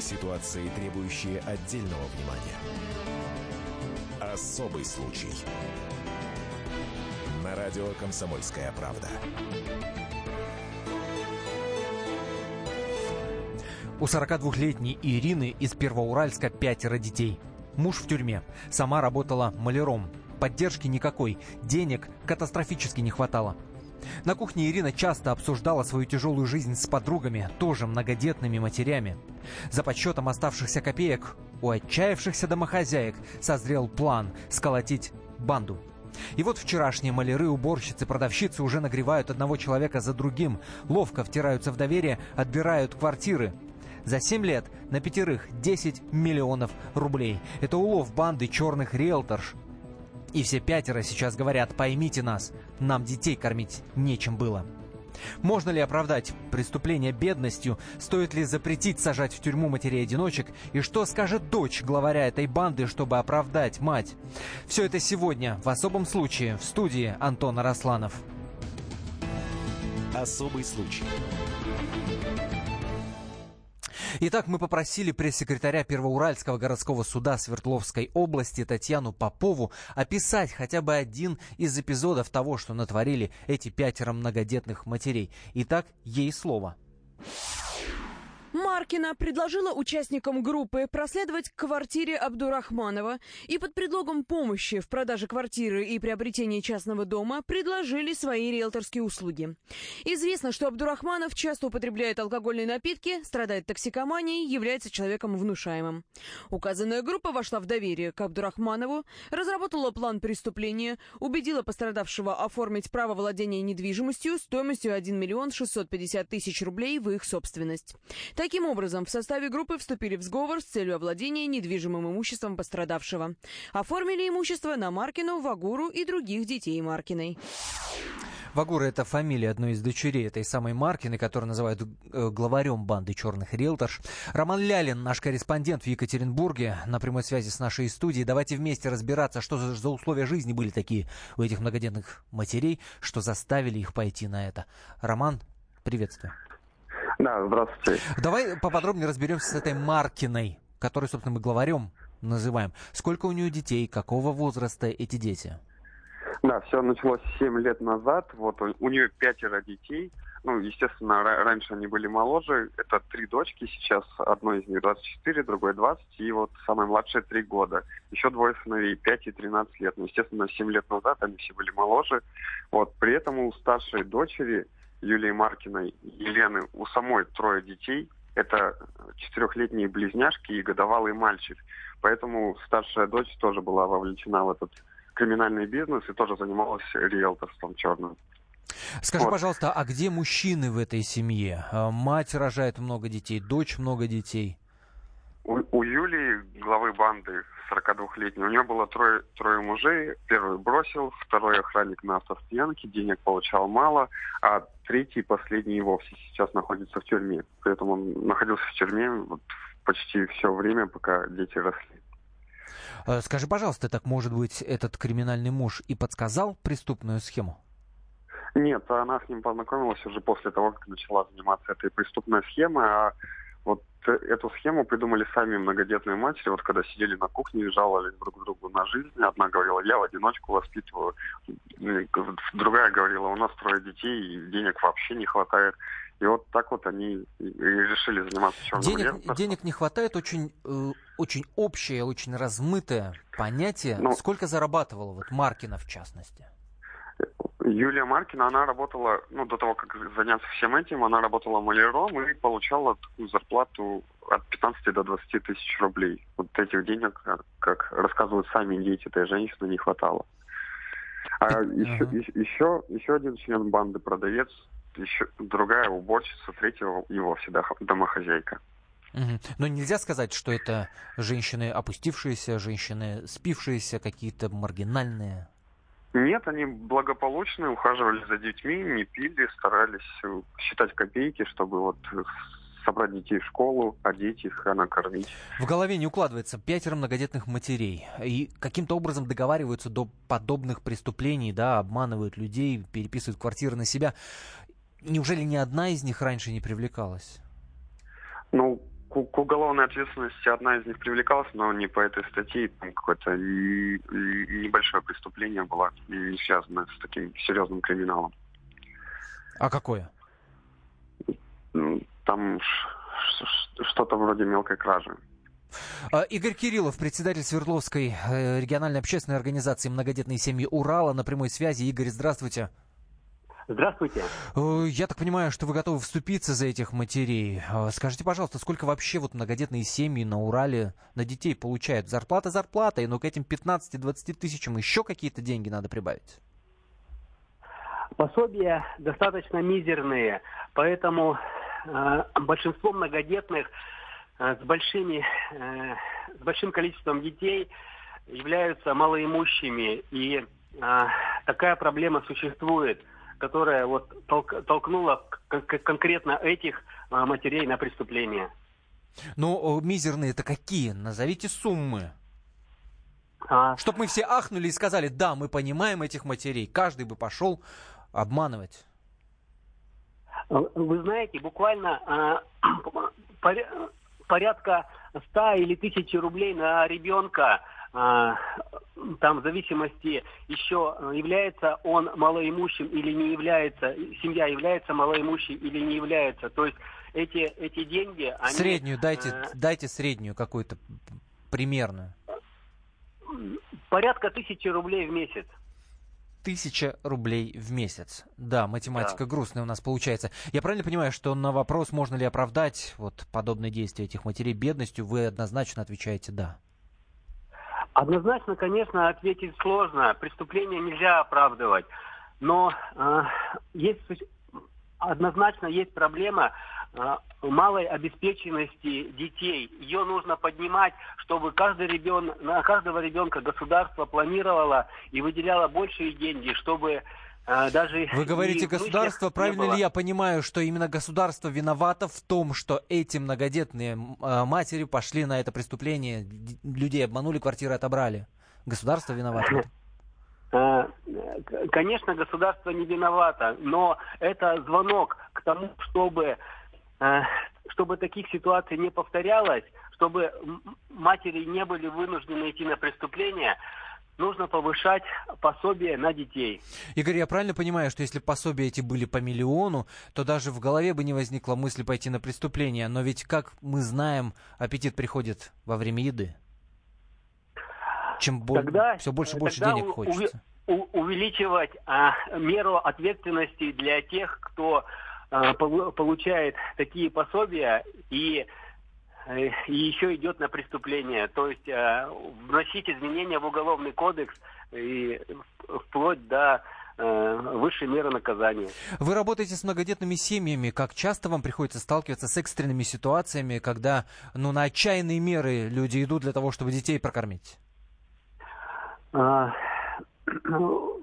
Ситуации, требующие отдельного внимания. Особый случай. На радио «Комсомольская правда». У 42-летней Ирины из Первоуральска пятеро детей. Муж в тюрьме. Сама работала маляром. Поддержки никакой. Денег катастрофически не хватало. На кухне Ирина часто обсуждала свою тяжелую жизнь с подругами, тоже многодетными матерями. За подсчетом оставшихся копеек у отчаявшихся домохозяек созрел план сколотить банду. И вот вчерашние маляры, уборщицы, продавщицы уже нагревают одного человека за другим, ловко втираются в доверие, отбирают квартиры. За 7 лет на пятерых 10 миллионов рублей. Это улов банды черных риэлторш. И все пятеро сейчас говорят, поймите нас, нам детей кормить нечем было. Можно ли оправдать преступление бедностью? Стоит ли запретить сажать в тюрьму матерей-одиночек? И что скажет дочь главаря этой банды, чтобы оправдать мать? Все это сегодня, в особом случае, в студии Антона Росланов. Особый случай. Итак, мы попросили пресс-секретаря Первоуральского городского суда Свердловской области Татьяну Попову описать хотя бы один из эпизодов того, что натворили эти пятеро многодетных матерей. Итак, ей слово. Маркина предложила участникам группы проследовать к квартире Абдурахманова и под предлогом помощи в продаже квартиры и приобретении частного дома предложили свои риэлторские услуги. Известно, что Абдурахманов часто употребляет алкогольные напитки, страдает токсикоманией, является человеком внушаемым. Указанная группа вошла в доверие к Абдурахманову, разработала план преступления, убедила пострадавшего оформить право владения недвижимостью стоимостью 1 миллион 650 тысяч рублей в их собственность. Таким образом, в составе группы вступили в сговор с целью овладения недвижимым имуществом пострадавшего. Оформили имущество на Маркину, Вагуру и других детей Маркиной. Вагура – это фамилия одной из дочерей этой самой Маркины, которую называют э, главарем банды черных риэлторш. Роман Лялин, наш корреспондент в Екатеринбурге, на прямой связи с нашей студией. Давайте вместе разбираться, что за, условия жизни были такие у этих многодетных матерей, что заставили их пойти на это. Роман, приветствую. Да, здравствуйте. Давай поподробнее разберемся с этой Маркиной, которую, собственно, мы главарем называем. Сколько у нее детей, какого возраста эти дети? Да, все началось 7 лет назад. Вот у, у нее пятеро детей. Ну, естественно, раньше они были моложе. Это три дочки сейчас. Одной из них 24, другой 20. И вот самая младшая 3 года. Еще двое сыновей 5 и 13 лет. Ну, естественно, 7 лет назад они все были моложе. Вот. При этом у старшей дочери Юлии Маркиной Елены, у самой трое детей. Это четырехлетние близняшки и годовалый мальчик. Поэтому старшая дочь тоже была вовлечена в этот криминальный бизнес и тоже занималась риэлторством черным. Скажи, вот. пожалуйста, а где мужчины в этой семье? А, мать рожает много детей, дочь много детей. У, у Юлии, главы банды, 42-летний. У него было трое, трое мужей. Первый бросил, второй охранник на автостоянке, денег получал мало, а третий, последний вовсе сейчас находится в тюрьме. Поэтому он находился в тюрьме вот почти все время, пока дети росли. Э, скажи, пожалуйста, так может быть этот криминальный муж и подсказал преступную схему? Нет, она с ним познакомилась уже после того, как начала заниматься этой преступной схемой, а вот э, эту схему придумали сами многодетные матери, вот когда сидели на кухне и жаловались друг другу на жизнь. Одна говорила, я в одиночку воспитываю. Другая говорила, у нас трое детей, и денег вообще не хватает. И вот так вот они и решили заниматься черным денег, денег не хватает, очень, э, очень общее, очень размытое понятие. Ну, Сколько зарабатывала вот Маркина в частности? Юлия Маркина, она работала, ну, до того, как заняться всем этим, она работала маляром и получала такую зарплату от 15 до 20 тысяч рублей. Вот этих денег, как рассказывают сами дети этой женщины, не хватало. А еще, еще, еще один член банды, продавец, еще другая уборщица, третьего его всегда домохозяйка. Угу. Но нельзя сказать, что это женщины опустившиеся, женщины спившиеся, какие-то маргинальные. Нет, они благополучные, ухаживали за детьми, не пили, старались э, считать копейки, чтобы вот собрать детей в школу, одеть их, а накормить. В голове не укладывается пятеро многодетных матерей. И каким-то образом договариваются до подобных преступлений, да, обманывают людей, переписывают квартиры на себя. Неужели ни одна из них раньше не привлекалась? Ну, к, уголовной ответственности одна из них привлекалась, но не по этой статье, там какое-то небольшое преступление было, не связанное с таким серьезным криминалом. А какое? Там что-то вроде мелкой кражи. А, Игорь Кириллов, председатель Свердловской э, региональной общественной организации «Многодетные семьи Урала» на прямой связи. Игорь, здравствуйте. Здравствуйте. Э, я так понимаю, что вы готовы вступиться за этих матерей. Э, скажите, пожалуйста, сколько вообще вот многодетные семьи на Урале на детей получают? Зарплата зарплатой, но к этим 15-20 тысячам еще какие-то деньги надо прибавить? Пособия достаточно мизерные, поэтому э, большинство многодетных э, с, большими, э, с большим количеством детей являются малоимущими. И э, такая проблема существует – которая вот толк, толкнула конкретно этих а, матерей на преступление. Ну, мизерные это какие? Назовите суммы. А... Чтоб мы все ахнули и сказали, да, мы понимаем этих матерей. Каждый бы пошел обманывать. Вы знаете, буквально а, порядка 100 или тысячи рублей на ребенка а, там в зависимости еще э, является он малоимущим или не является, семья является малоимущей или не является. То есть эти, эти деньги... Они, среднюю дайте, э, дайте среднюю какую-то примерную. Порядка тысячи рублей в месяц. Тысяча рублей в месяц. Да, математика да. грустная у нас получается. Я правильно понимаю, что на вопрос, можно ли оправдать вот подобные действия этих матерей бедностью, вы однозначно отвечаете «да». Однозначно, конечно, ответить сложно. Преступление нельзя оправдывать. Но э, есть однозначно есть проблема э, малой обеспеченности детей. Ее нужно поднимать, чтобы каждый ребенок, на каждого ребенка государство планировало и выделяло большие деньги, чтобы даже Вы говорите государство, правильно ли я понимаю, что именно государство виновато в том, что эти многодетные а, матери пошли на это преступление, людей обманули, квартиры отобрали? Государство виновато? А, конечно, государство не виновато, но это звонок к тому, чтобы, чтобы таких ситуаций не повторялось, чтобы матери не были вынуждены идти на преступление нужно повышать пособие на детей. Игорь, я правильно понимаю, что если пособия эти были по миллиону, то даже в голове бы не возникла мысль пойти на преступление. Но ведь, как мы знаем, аппетит приходит во время еды. Чем тогда, все больше и больше денег хочется. У, увеличивать а, меру ответственности для тех, кто а, получает такие пособия и Э, и еще идет на преступление. То есть э, вносить изменения в уголовный кодекс и вплоть до э, высшей меры наказания. Вы работаете с многодетными семьями. Как часто вам приходится сталкиваться с экстренными ситуациями, когда ну, на отчаянные меры люди идут для того, чтобы детей прокормить? А,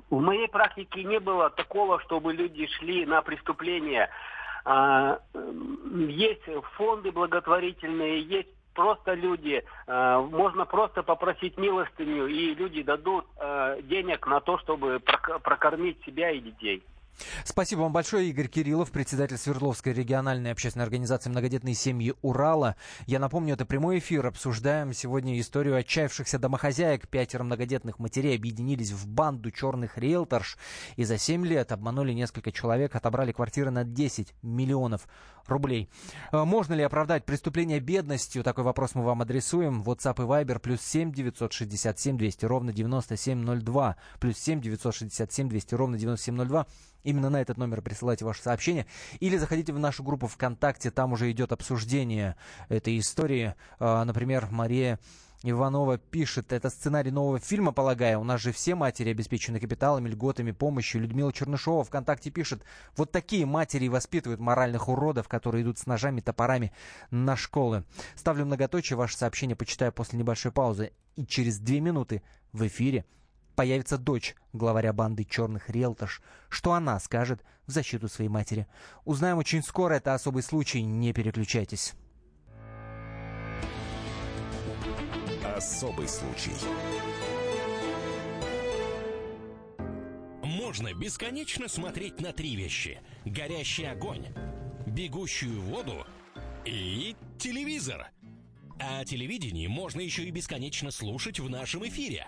в моей практике не было такого, чтобы люди шли на преступление. А, есть фонды благотворительные, есть просто люди, а, можно просто попросить милостыню, и люди дадут а, денег на то, чтобы прокормить себя и детей. Спасибо вам большое, Игорь Кириллов, председатель Свердловской региональной общественной организации «Многодетные семьи Урала». Я напомню, это прямой эфир. Обсуждаем сегодня историю отчаявшихся домохозяек. Пятеро многодетных матерей объединились в банду черных риэлторш и за семь лет обманули несколько человек, отобрали квартиры на 10 миллионов рублей. Э, можно ли оправдать преступление бедностью? Такой вопрос мы вам адресуем. WhatsApp и Viber плюс 7 967 200 ровно 9702. Плюс 7 967 200 ровно 9702. Именно на этот номер присылайте ваше сообщение. Или заходите в нашу группу ВКонтакте, там уже идет обсуждение этой истории. Э, например, Мария Иванова пишет, это сценарий нового фильма, полагаю. У нас же все матери обеспечены капиталами, льготами, помощью. Людмила Чернышова ВКонтакте пишет, вот такие матери воспитывают моральных уродов, которые идут с ножами, топорами на школы. Ставлю многоточие, ваше сообщение почитаю после небольшой паузы. И через две минуты в эфире появится дочь главаря банды черных риэлторш. Что она скажет в защиту своей матери? Узнаем очень скоро, это особый случай, не переключайтесь. Особый случай. Можно бесконечно смотреть на три вещи. Горящий огонь, бегущую воду и телевизор. А телевидение можно еще и бесконечно слушать в нашем эфире.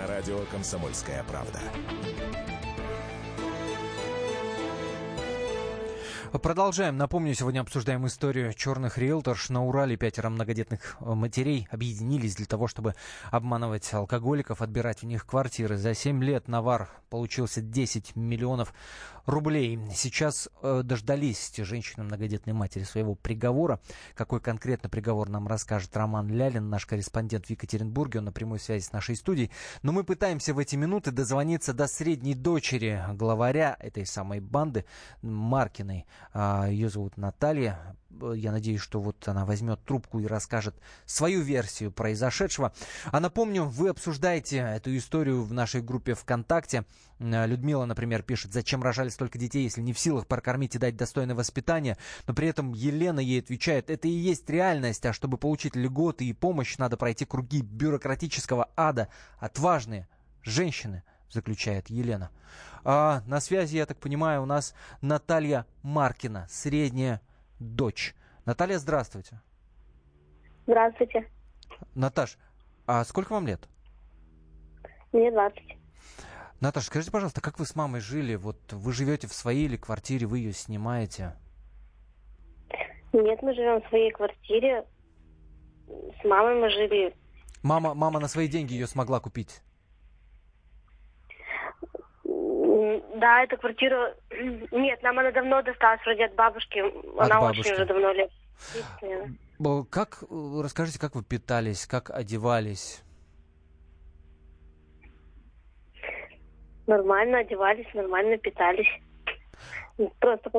На радио «Комсомольская правда». Продолжаем. Напомню, сегодня обсуждаем историю черных риэлторш. На Урале пятеро многодетных э, матерей объединились для того, чтобы обманывать алкоголиков, отбирать у них квартиры. За 7 лет навар получился 10 миллионов рублей. Сейчас э, дождались женщины, многодетные матери, своего приговора. Какой конкретно приговор нам расскажет Роман Лялин, наш корреспондент в Екатеринбурге. Он на прямой связи с нашей студией. Но мы пытаемся в эти минуты дозвониться до средней дочери главаря этой самой банды Маркиной. А, Ее зовут Наталья. Я надеюсь, что вот она возьмет трубку и расскажет свою версию произошедшего. А напомню, вы обсуждаете эту историю в нашей группе ВКонтакте. Людмила, например, пишет, зачем рожали столько детей, если не в силах прокормить и дать достойное воспитание. Но при этом Елена ей отвечает, это и есть реальность, а чтобы получить льготы и помощь, надо пройти круги бюрократического ада. Отважные женщины, заключает Елена. А на связи, я так понимаю, у нас Наталья Маркина, средняя дочь. Наталья, здравствуйте. Здравствуйте. Наташ, а сколько вам лет? Мне 20. Наташа, скажите, пожалуйста, как вы с мамой жили? Вот вы живете в своей или квартире, вы ее снимаете? Нет, мы живем в своей квартире. С мамой мы жили. Мама, мама на свои деньги ее смогла купить? Да, эта квартира... Нет, нам она давно досталась вроде от бабушки. Она бабушки. очень уже давно лет. Как, э, расскажите, как вы питались, как одевались? Нормально одевались, нормально питались. Просто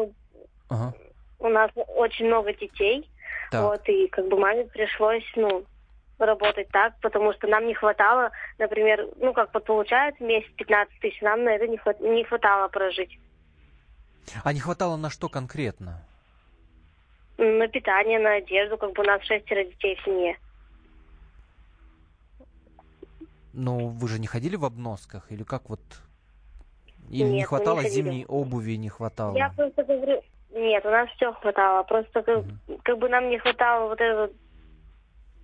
Ага. у нас очень много детей. Так. Вот, и как бы маме пришлось, ну, работать так, потому что нам не хватало, например, ну, как вот получается месяц 15 тысяч, нам на это не, хват- не хватало прожить. А не хватало на что конкретно? На питание, на одежду, как бы у нас шестеро детей в семье. Ну, вы же не ходили в обносках? Или как вот... Или не Нет, не хватало ходили. зимней обуви, не хватало? Я просто говорю, нет, у нас все хватало, просто как, как бы нам не хватало вот этого,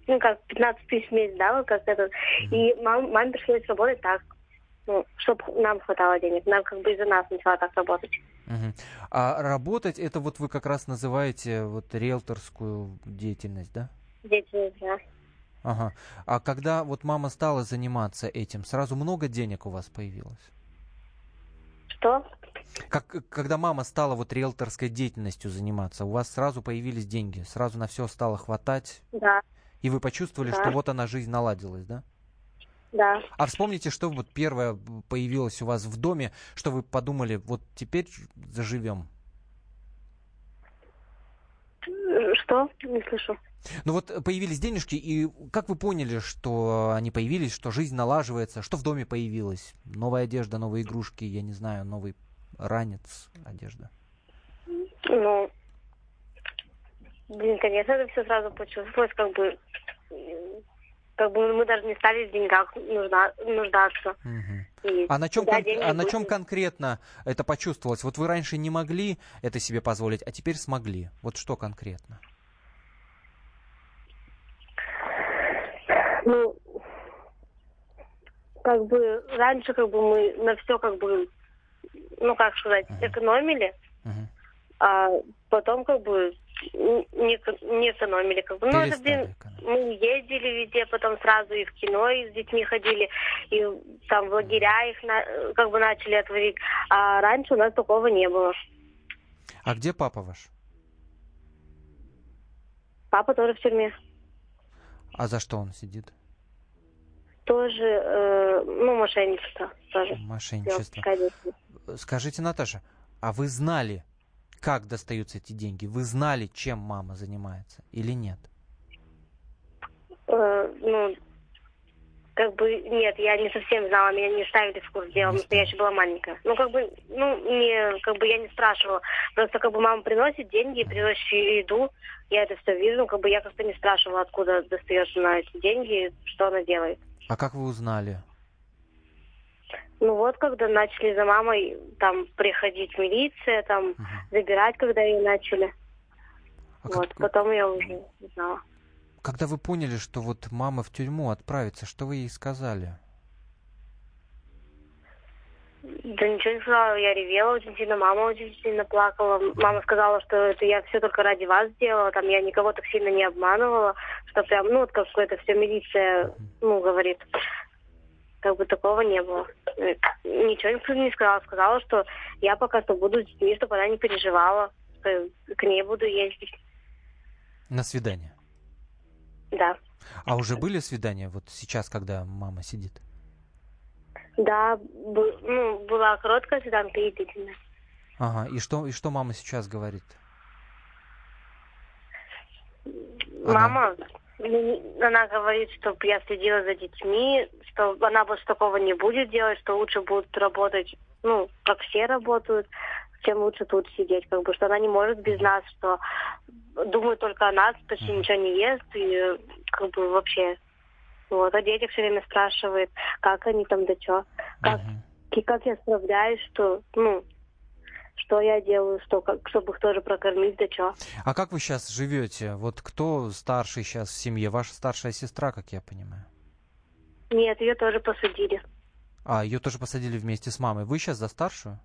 ну, как 15 тысяч в месяц, да, вот как этот, и мам, маме пришлось работать так, ну, чтобы нам хватало денег, нам как бы из-за нас начала так работать. Мгм. А работать, это вот вы как раз называете вот риэлторскую деятельность, да? Дети, да. Ага. А когда вот мама стала заниматься этим, сразу много денег у вас появилось? Что? Как, когда мама стала вот риэлторской деятельностью заниматься, у вас сразу появились деньги, сразу на все стало хватать, Да, и вы почувствовали, Да. что вот она жизнь наладилась, да? да. А вспомните, что вот первое появилось у вас в доме, что вы подумали, вот теперь заживем. Что? Не слышу. Ну вот появились денежки, и как вы поняли, что они появились, что жизнь налаживается, что в доме появилось? Новая одежда, новые игрушки, я не знаю, новый ранец, одежда. Ну, блин, конечно, это все сразу почувствовалось, как бы, как бы мы даже не стали в деньгах нужда, нуждаться. И А на чем, кон- а на чем конкретно это почувствовалось? Вот вы раньше не могли это себе позволить, а теперь смогли. Вот что конкретно? Ну, как бы раньше как бы мы на все как бы, ну как сказать, экономили, Мгм. а потом как бы не, не экономили. Как бы. Ну, это, блин, мы ездили везде, потом сразу и в кино и с детьми ходили, и там в лагеря их на- как бы начали отводить. А раньше у нас такого не было. А где папа ваш? Папа тоже в тюрьме. А за что он сидит? Тоже, э, ну, мошенничество тоже. Мошенничество. Скажите, Наташа, а вы знали, как достаются эти деньги? Вы знали, чем мама занимается или нет? Э, ну, как бы, нет, я не совсем знала, меня не ставили в курс дела, потому что я еще была маленькая. Ну, как бы, ну, не, как бы я не спрашивала. Просто, как бы, мама приносит деньги, приносит еду, я это все вижу, как бы я как-то не спрашивала, откуда достается на эти деньги, что она делает. А как вы узнали? Ну вот, когда начали за мамой там приходить милиция, там Мгм. забирать, когда ее начали. А вот, как- потом я уже узнала. Когда вы поняли, что вот мама в тюрьму отправится, что вы ей сказали? Да ничего не сказала, я ревела очень сильно, мама очень сильно плакала. Мама сказала, что это я все только ради вас сделала, там я никого так сильно не обманывала, что прям, ну, вот как это все милиция, ну, говорит. Как бы такого не было. Э, Ничего не сказала. Сказала, что я пока что буду с детьми, чтобы она не переживала, что к ней буду ездить. На свидание. Да. А уже были свидания вот сейчас, когда мама сидит? Да, ну, была короткая свиданка и длительная. Ага, и что, и что мама сейчас говорит? Она- Мама, ну, она говорит, чтобы я следила за детьми, что она больше такого не будет делать, что лучше будут работать, ну, как все работают, чем лучше тут сидеть, как бы, что она не может без нас, что думает только о нас, почти ничего не ест, и как бы вообще, вот, о детях все время спрашивает, как они там, да что, как, и как я справляюсь, что, ну, что я делаю, что, как, чтобы их тоже прокормить, да что. А как вы сейчас живете? Вот кто старший сейчас в семье? Ваша старшая сестра, как я понимаю. Нет, ее тоже посадили. А, ее тоже посадили вместе с мамой. Вы сейчас за старшую?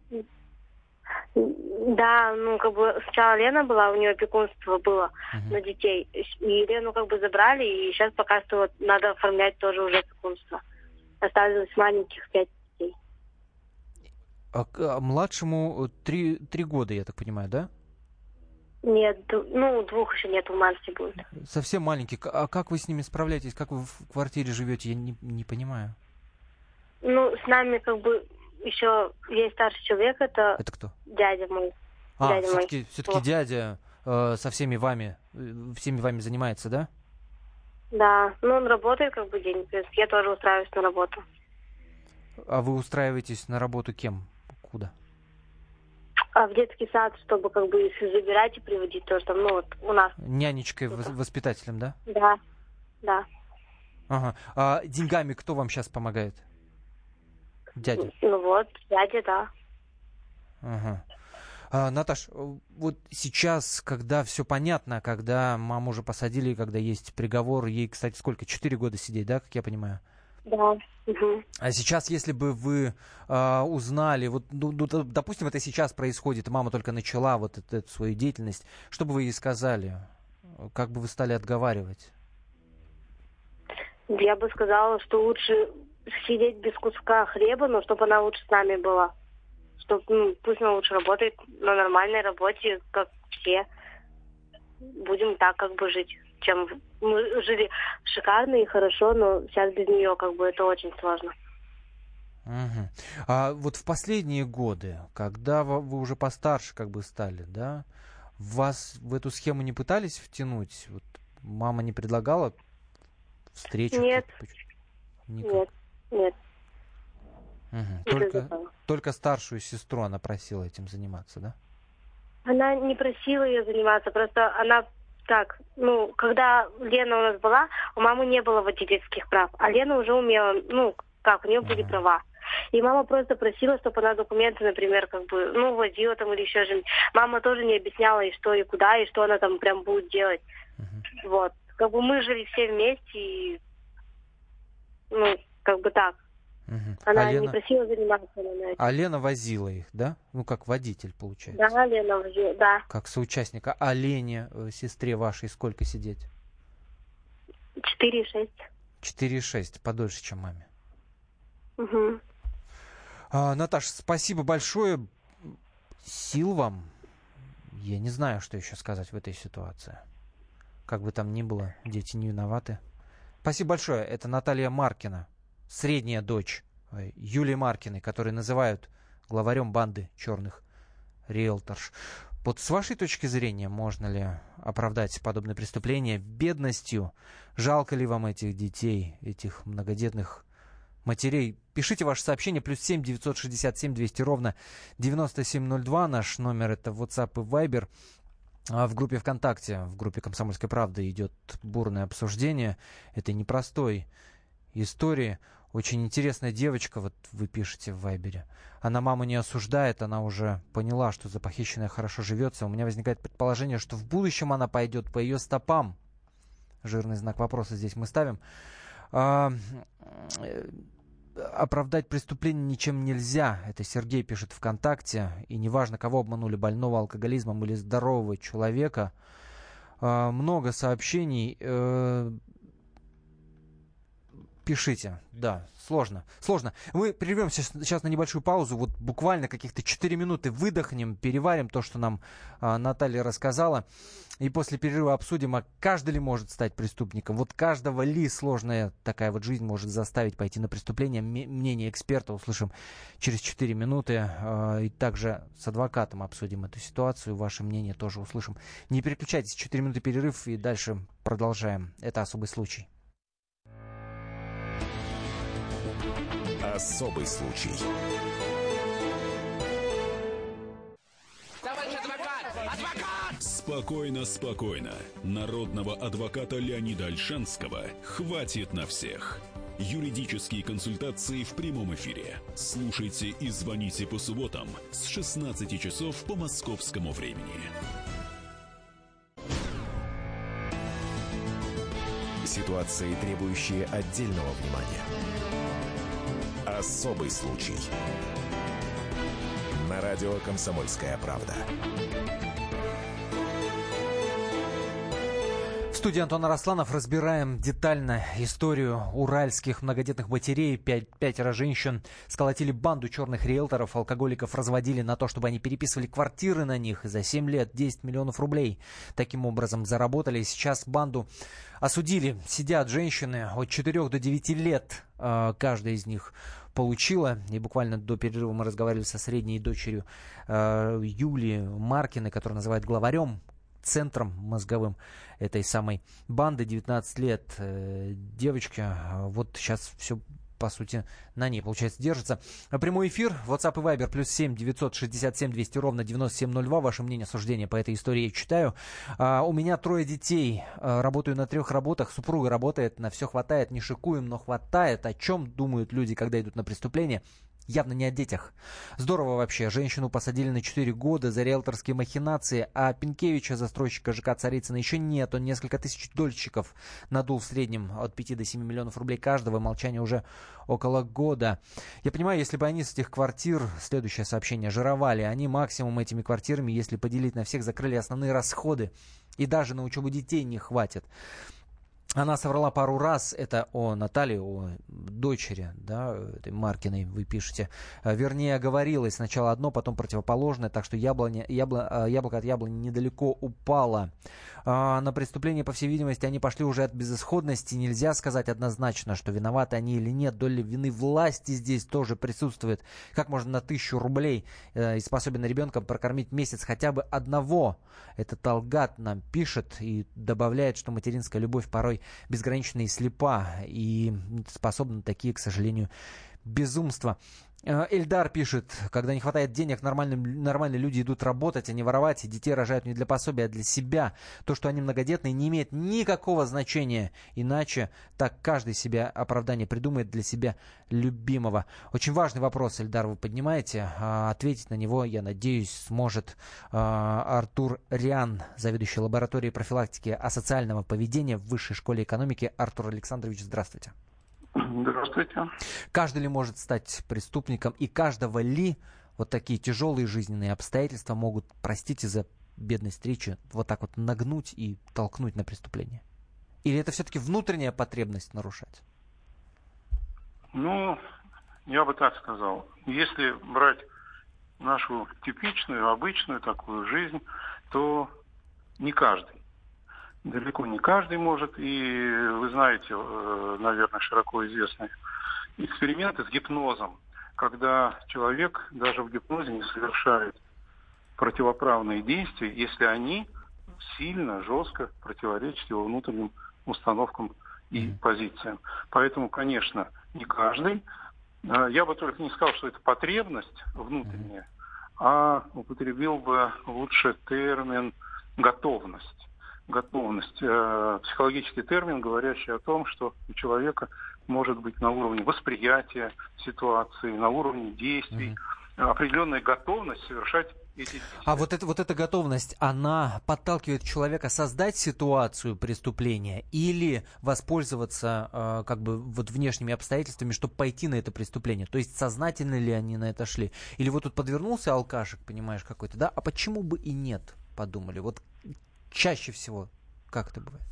Да, ну как бы сначала Лена была, у нее опекунство было Мгм. на детей. И Лену как бы забрали, и сейчас пока что вот надо оформлять тоже уже опекунство. Осталось маленьких пять детей. А, а младшему э, три, три года, я так понимаю, да? Нет, ну двух еще нет, в марте будет. Совсем маленький. А как вы с ними справляетесь? Как вы в квартире живете? Я не, не понимаю. Ну, с нами как бы еще есть старший человек, это Это кто? дядя мой. А, Дядя мой. все-таки, все-таки Вот. дядя э, со всеми вами, э, всеми вами занимается, да? Да, ну он работает как бы день, плюс я тоже устраиваюсь на работу. А вы устраиваетесь на работу кем? Куда? А в детский сад, чтобы как бы их забирать и приводить тоже там, ну вот у нас, Нянечкой, вос- воспитателем, да? да, да. Ага. А деньгами кто вам сейчас помогает? Дядя. Ну вот, дядя, да. Ага. А, Наташ, э, вот сейчас, когда все понятно, когда маму уже посадили, когда есть приговор, ей, кстати, сколько? Четыре года сидеть, да, как я понимаю? Да. А сейчас, если бы вы а, узнали, вот, ну, ну, допустим, это сейчас происходит, мама только начала вот эту, эту свою деятельность, что бы вы ей сказали? Как бы вы стали отговаривать? Я бы сказала, что лучше сидеть без куска хлеба, но чтобы она лучше с нами была. Чтоб, ну, пусть она лучше работает на нормальной работе, как все. Будем так как бы жить. Чем мы жили шикарно и хорошо, но сейчас без нее как бы это очень сложно. Мгм. А вот в последние годы, когда вы уже постарше как бы стали, да, вас в эту схему не пытались втянуть? Вот мама не предлагала встречу? Нет. Никак. Нет, нет. Не Только, только старшую сестру она просила этим заниматься, да? Она не просила ее заниматься, просто она так, ну, когда Лена у нас была, у мамы не было водительских прав, а Лена уже умела, ну, как, у нее были Ага. права. И мама просто просила, чтобы она документы, например, как бы, ну, возила там или еще что-нибудь. Мама тоже не объясняла, и что, и куда, и что она там прям будет делать. Мгм. Вот. Как бы мы жили все вместе, и, ну, как бы так. Мгм. Она а, не Лена, просила заниматься на это. а Лена возила их, да? Ну, как водитель, получается. Да, Лена возила, да. Как соучастника. А Лене, э, сестре вашей, сколько сидеть? Четыре и шесть. 4,6, подольше, чем маме. Угу. А, Наташ, спасибо большое. Сил вам. Я не знаю, что еще сказать в этой ситуации. Как бы там ни было, дети не виноваты. Спасибо большое. Это Наталья Маркина, средняя дочь э, Юлии Маркиной, которую называют главарем банды черных риэлторш. Вот с вашей точки зрения, можно ли оправдать подобное преступление бедностью? Жалко ли вам этих детей, этих многодетных матерей? Пишите ваше сообщение, плюс 7 967 200 ровно 9702. Наш номер это WhatsApp и Viber. А в группе ВКонтакте, в группе «Комсомольской правды» идет бурное обсуждение этой непростой истории. Очень интересная девочка, вот вы пишете в Вайбере. Она маму не осуждает, она уже поняла, что за похищенное хорошо живется. У меня возникает предположение, что в будущем она пойдет по ее стопам. Жирный знак вопроса здесь мы ставим. А, э, оправдать преступление ничем нельзя. Это Сергей пишет ВКонтакте. И неважно, кого обманули, больного алкоголизмом или здорового человека. А, много сообщений. Пишите. Да, сложно. Сложно. Мы прервемся сейчас на небольшую паузу. Вот буквально каких-то 4 минуты выдохнем, переварим то, что нам а, Наталья рассказала. И после перерыва обсудим, а каждый ли может стать преступником. Вот каждого ли сложная такая вот жизнь может заставить пойти на преступление. Мнение эксперта услышим через 4 минуты. А, и также с адвокатом обсудим эту ситуацию. Ваше мнение тоже услышим. Не переключайтесь. 4 минуты перерыв и дальше продолжаем. Это особый случай. Особый случай. Спокойно, спокойно. Народного адвоката Леонида Альшанского хватит на всех. Юридические консультации в прямом эфире. Слушайте и звоните по субботам с 16 часов по московскому времени. Ситуации, требующие отдельного внимания. Особый случай. На радио «Комсомольская правда». В студии Антон Арасланов разбираем детально историю уральских многодетных матерей. Пять, пятеро женщин сколотили банду черных риэлторов, алкоголиков разводили на то, чтобы они переписывали квартиры на них. И за 7 лет 10 миллионов рублей таким образом заработали. Сейчас банду осудили. Сидят женщины от 4 до 9 лет. Э, каждая из них получила. И буквально до перерыва мы разговаривали со средней дочерью э, Юли Маркиной, которая называет главарем центром мозговым этой самой банды. 19 лет э, девочка. Вот сейчас все по сути, на ней, получается, держится. Прямой эфир, WhatsApp и Viber, плюс 7 967 200 ровно 9702. Ваше мнение, суждение по этой истории я читаю. А, у меня трое детей, а, работаю на трех работах, супруга работает, на все хватает, не шикуем, но хватает. О чем думают люди, когда идут на преступление? Явно не о детях. Здорово вообще. Женщину посадили на 4 года за риэлторские махинации, а Пинкевича, застройщика ЖК Царицына, еще нет. Он несколько тысяч дольщиков надул в среднем от 5 до 7 миллионов рублей каждого. Молчание уже около года. Я понимаю, если бы они с этих квартир, следующее сообщение, жировали, они максимум этими квартирами, если поделить на всех, закрыли основные расходы. И даже на учебу детей не хватит. Она соврала пару раз, это о Наталье, о дочери, да, этой Маркиной, вы пишете. А, вернее, оговорилась сначала одно, потом противоположное, так что яблоня, ябло, а, яблоко от яблони недалеко упало. А, на преступление, по всей видимости, они пошли уже от безысходности. Нельзя сказать однозначно, что виноваты они или нет. Доля вины власти здесь тоже присутствует. Как можно на тысячу рублей э, и способен ребенка прокормить месяц хотя бы одного? Это Талгат нам пишет и добавляет, что материнская любовь порой безгранична и слепа, и способна на такие, к сожалению, безумства. Э, Эльдар пишет, когда не хватает денег, нормальные, нормальные люди идут работать, а не воровать, и детей рожают не для пособия, а для себя. То, что они многодетные, не имеет никакого значения. Иначе так каждый себе оправдание придумает для себя любимого. Очень важный вопрос, Эльдар, вы поднимаете. А, ответить на него, я надеюсь, сможет а, Артур Риан, заведующий лабораторией профилактики асоциального поведения в Высшей школе экономики. Артур Александрович, здравствуйте. Здравствуйте. Каждый ли может стать преступником и каждого ли вот такие тяжелые жизненные обстоятельства могут, простите за бедность речи, вот так вот нагнуть и толкнуть на преступление? Или это все-таки внутренняя потребность нарушать? Ну, я бы так сказал. Если брать нашу типичную, обычную такую жизнь, то не каждый далеко не каждый может. И вы знаете, э, наверное, широко известные эксперименты с гипнозом, когда человек даже в гипнозе не совершает противоправные действия, если они сильно, жестко противоречат его внутренним установкам и позициям. Поэтому, конечно, не каждый. А, я бы только не сказал, что это потребность внутренняя, а употребил бы лучше термин готовность. Готовность. Э, психологический термин, говорящий о том, что у человека может быть на уровне восприятия ситуации, на уровне действий, mm-hmm. определенная готовность совершать эти а вот, это, вот эта готовность, она подталкивает человека создать ситуацию преступления или воспользоваться э, как бы вот внешними обстоятельствами, чтобы пойти на это преступление? То есть сознательно ли они на это шли? Или вот тут подвернулся алкашек, понимаешь, какой-то, да? А почему бы и нет, подумали? Вот чаще всего как это бывает?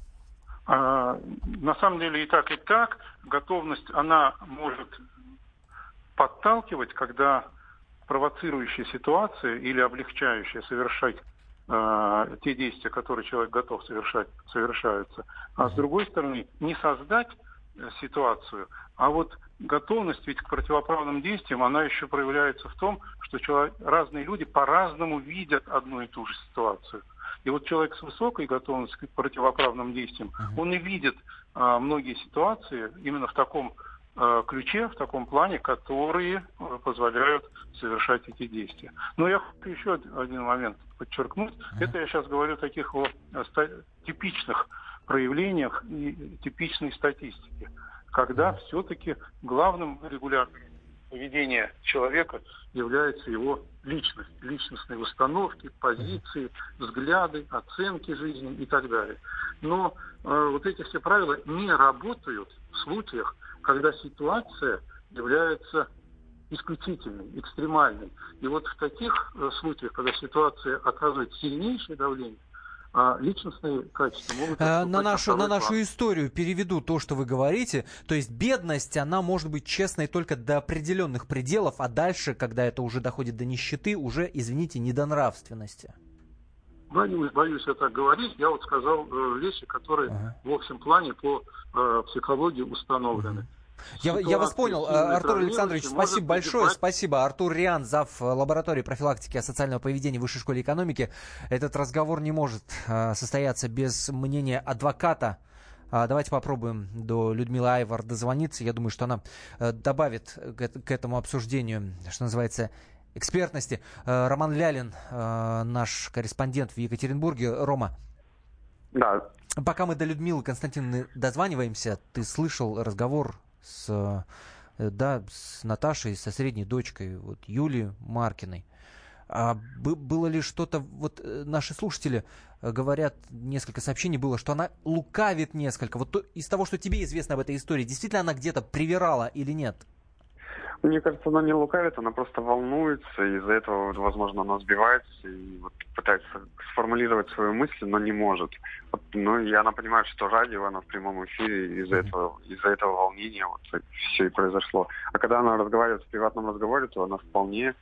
А, на самом деле и так, и так. Готовность, она может подталкивать, когда провоцирующая ситуация или облегчающая совершать э, те действия, которые человек готов совершать, совершаются. А с другой стороны, не создать э, ситуацию, а вот готовность ведь к противоправным действиям, она еще проявляется в том, что человек, разные люди по-разному видят одну и ту же ситуацию. И вот человек с высокой готовностью к противоправным действиям, он и видит а, многие ситуации именно в таком Э, ключе, в таком плане, которые э, позволяют совершать эти действия. Но я хочу еще один момент подчеркнуть. Это я сейчас говорю о таких вот типичных проявлениях и типичной статистике, когда все-таки главным регулятором поведения человека является его личность, личностные установки, позиции, взгляды, оценки жизни и так далее. Но э, вот эти все правила не работают в случаях, когда ситуация является исключительной, экстремальной. И вот в таких э, случаях, когда ситуация оказывает сильнейшее давление, а личностные качества могут... А, на нашу, на нашу историю переведу то, что вы говорите. То есть бедность, она может быть честной только до определенных пределов, а дальше, когда это уже доходит до нищеты, уже, извините, не до нравственности. Боюсь, боюсь я так говорить. Я вот сказал э, вещи, которые ага. в общем плане по э, психологии установлены. Я, я вас понял, э, Артур Александрович, спасибо большое. Погибать. Спасибо. Артур Риан, зав. лаборатории профилактики социального поведения в Высшей школе экономики. Этот разговор не может э, состояться без мнения адвоката. А, давайте попробуем до Людмилы Айвар дозвониться. Я думаю, что она э, добавит к этому обсуждению, что называется, экспертности. Э, Роман Лялин, э, наш корреспондент в Екатеринбурге. Рома. Да. Пока мы до Людмилы Константиновны дозваниваемся, ты слышал разговор с, э, да, с Наташей, со средней дочкой, вот Юлии Маркиной. А было ли что-то, вот наши слушатели говорят, несколько сообщений было, что она лукавит несколько. Вот то, из того, что тебе известно об этой истории, действительно она где-то привирала или нет? Мне кажется, она не лукавит, она просто волнуется, и из-за этого, возможно, она сбивается и вот пытается сформулировать свои мысли, но не может. Вот, ну, и она понимает, что радио, она в прямом эфире, из-за этого, из-за этого волнения вот все и произошло. А когда она разговаривает в приватном разговоре, то она вполне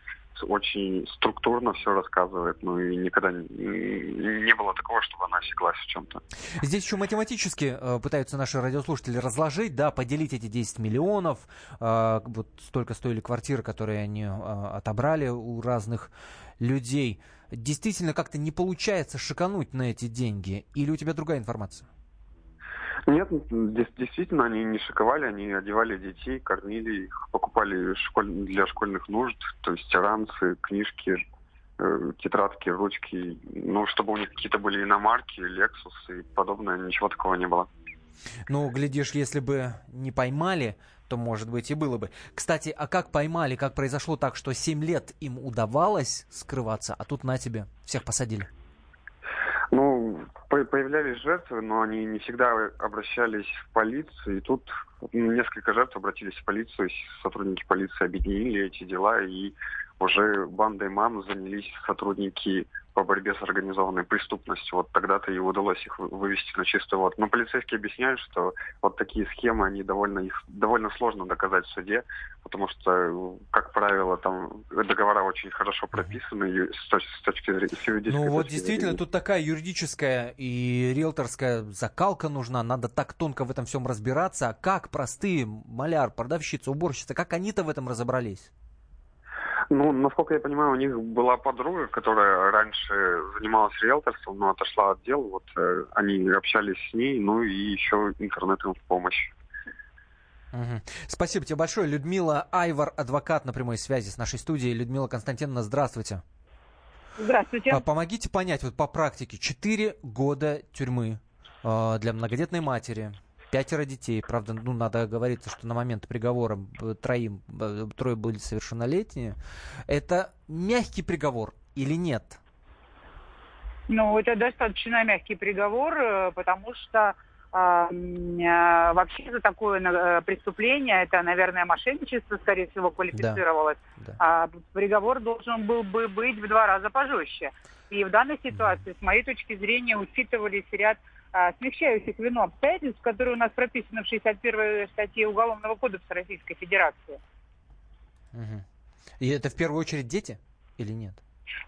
очень структурно все рассказывает, ну и никогда не, было такого, чтобы она осеклась в чем-то. Здесь еще математически э, пытаются наши радиослушатели разложить, да, поделить эти 10 миллионов, э, вот столько стоили квартиры, которые они э, отобрали у разных людей. Действительно как-то не получается шикануть на эти деньги? Или у тебя другая информация? Нет, действительно, они не шиковали, они одевали детей, кормили их, покупали для школьных нужд, то есть ранцы, книжки, э, тетрадки, ручки, ну, чтобы у них какие-то были иномарки, Lexus и подобное, ничего такого не было. Ну, глядишь, если бы не поймали, то, может быть, и было бы. Кстати, а как поймали, как произошло так, что 7 лет им удавалось скрываться, а тут на тебе, всех посадили? Появлялись жертвы, но они не всегда обращались в полицию. И тут несколько жертв обратились в полицию, сотрудники полиции объединили эти дела, и уже бандой мам занялись сотрудники по борьбе с организованной преступностью. Вот тогда-то и удалось их вывести на чистую воду. Но полицейские объясняют, что вот такие схемы, они довольно, их довольно сложно доказать в суде, потому что, как правило, там договора очень хорошо прописаны с точки, с точки зрения юридической Ну вот действительно, зрения. тут такая юридическая и риэлторская закалка нужна, надо так тонко в этом всем разбираться. А как простые маляр, продавщица, уборщица, как они-то в этом разобрались? Ну, насколько я понимаю, у них была подруга, которая раньше занималась риэлторством, но отошла от дел. Вот э, они общались с ней, ну и еще интернет им в помощь. Угу. Спасибо тебе большое. Людмила Айвар, адвокат на прямой связи с нашей студией. Людмила Константиновна, здравствуйте. Здравствуйте. А, помогите понять, вот по практике, 4 года тюрьмы э, для многодетной матери, пятеро детей. Правда, ну, надо говориться, что на момент приговора троим, трое были совершеннолетние. Это мягкий приговор или нет? Ну, это достаточно мягкий приговор, э, потому что а, вообще за такое э, преступление, это, наверное, мошенничество, скорее всего, квалифицировалось, да, да. А, приговор должен был бы быть в два раза пожестче. И в данной ситуации, с моей точки зрения, учитывались ряд смягчающих вину обстоятельств, которые у нас прописаны в 61 статье Уголовного кодекса Российской Федерации. Угу. И это в первую очередь дети или нет?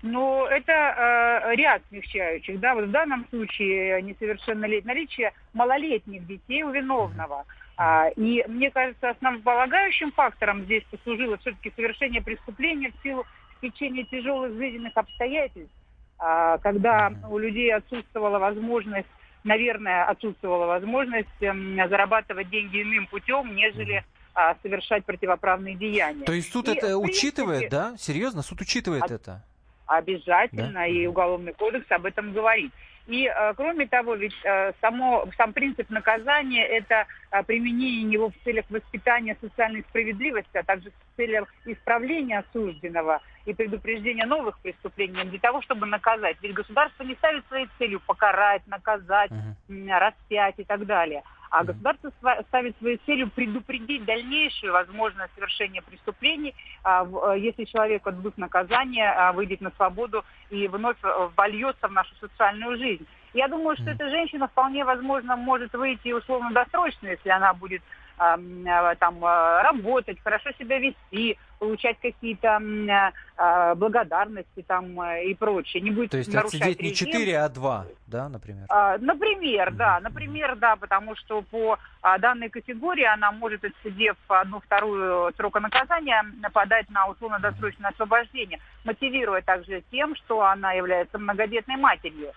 Ну, это э, ряд смягчающих. Да, вот в данном случае несовершеннолетнее наличие малолетних детей у виновного. А, и мне кажется, основополагающим фактором здесь послужило все-таки совершение преступления в силу течения тяжелых жизненных обстоятельств, а, когда у людей отсутствовала возможность наверное, отсутствовала возможность эм, зарабатывать деньги иным путем, нежели а, совершать противоправные деяния. То есть суд и, это принципе, учитывает, да? Серьезно, суд учитывает от, это? Обязательно, да? и Уголовный кодекс об этом говорит. И, э, кроме того, ведь э, само, сам принцип наказания – это э, применение его в целях воспитания социальной справедливости, а также в целях исправления осужденного и предупреждения новых преступлений для того, чтобы наказать. Ведь государство не ставит своей целью покарать, наказать, uh-huh. распять и так далее – а государство ставит своей целью предупредить дальнейшую возможность совершения преступлений, а, э, если человек, отбыв наказание, а, выйдет на свободу и вновь э, вольется в нашу социальную жизнь. Я думаю, что эта женщина вполне возможно может выйти условно-досрочно, если она будет там э, работать, хорошо себя вести, получать какие-то э, благодарности там и прочее. Не будет То есть отсидеть не 4, а 2, да, например? А, например, да, например, да, потому что по а, данной категории она может, отсидев одну-вторую срока наказания, подать на условно-досрочное освобождение, мотивируя также тем, что она является многодетной матерью.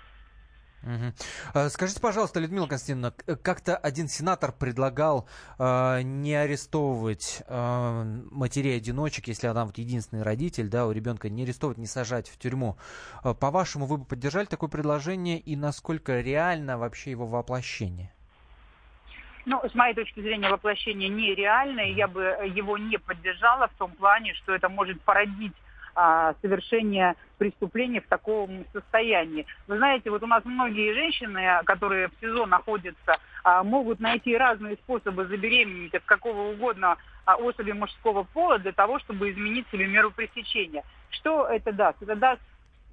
Угу. Скажите, пожалуйста, Людмила Константиновна, как-то один сенатор предлагал э, не арестовывать э, матерей-одиночек, если она вот единственный родитель, да, у ребенка, не арестовывать, не сажать в тюрьму. А, по-вашему, вы бы поддержали такое предложение и насколько реально вообще его воплощение? Ну, с моей точки зрения, воплощение нереально, и я бы его не поддержала в том плане, что это может породить а, совершения преступления в таком состоянии. Вы знаете, вот у нас многие женщины, которые в СИЗО находятся, а, могут найти разные способы забеременеть от какого угодно а, особи мужского пола для того, чтобы изменить себе меру пресечения. Что это даст? Это даст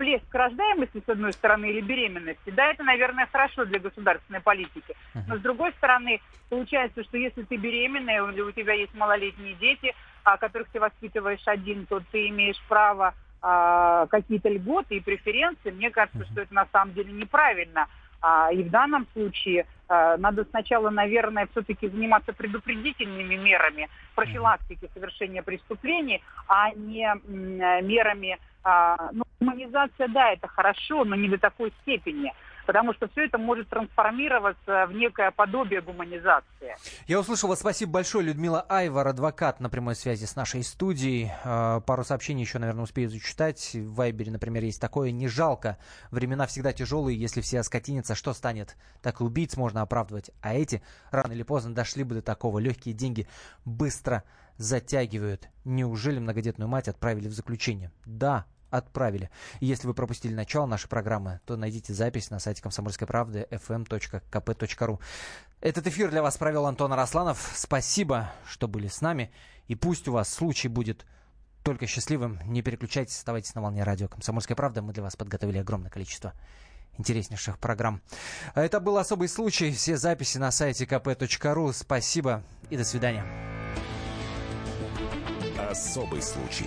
всплеск рождаемости, с одной стороны, или беременности, да, это, наверное, хорошо для государственной политики. Но, с другой стороны, получается, что если ты беременная, у тебя есть малолетние дети, которых ты воспитываешь один, то ты имеешь право а, какие-то льготы и преференции. Мне кажется, что это на самом деле неправильно. А, и в данном случае а, надо сначала, наверное, все-таки заниматься предупредительными мерами профилактики совершения преступлений, а не м, мерами... А, ну, гуманизация, да, это хорошо, но не до такой степени потому что все это может трансформироваться в некое подобие гуманизации. Я услышал вас. Спасибо большое. Людмила Айвар, адвокат на прямой связи с нашей студией. А, пару сообщений еще, наверное, успею зачитать. В Вайбере, например, есть такое. Не жалко. Времена всегда тяжелые. Если все оскотинятся, что станет? Так и убийц можно оправдывать. А эти рано или поздно дошли бы до такого. Легкие деньги быстро затягивают. Неужели многодетную мать отправили в заключение? Да, отправили. если вы пропустили начало нашей программы, то найдите запись на сайте комсомольской правды fm.kp.ru. Этот эфир для вас провел Антон Арасланов. Спасибо, что были с нами. И пусть у вас случай будет только счастливым. Не переключайтесь, оставайтесь на волне радио «Комсомольская правда». Мы для вас подготовили огромное количество интереснейших программ. Это был особый случай. Все записи на сайте kp.ru. Спасибо и до свидания. Особый случай.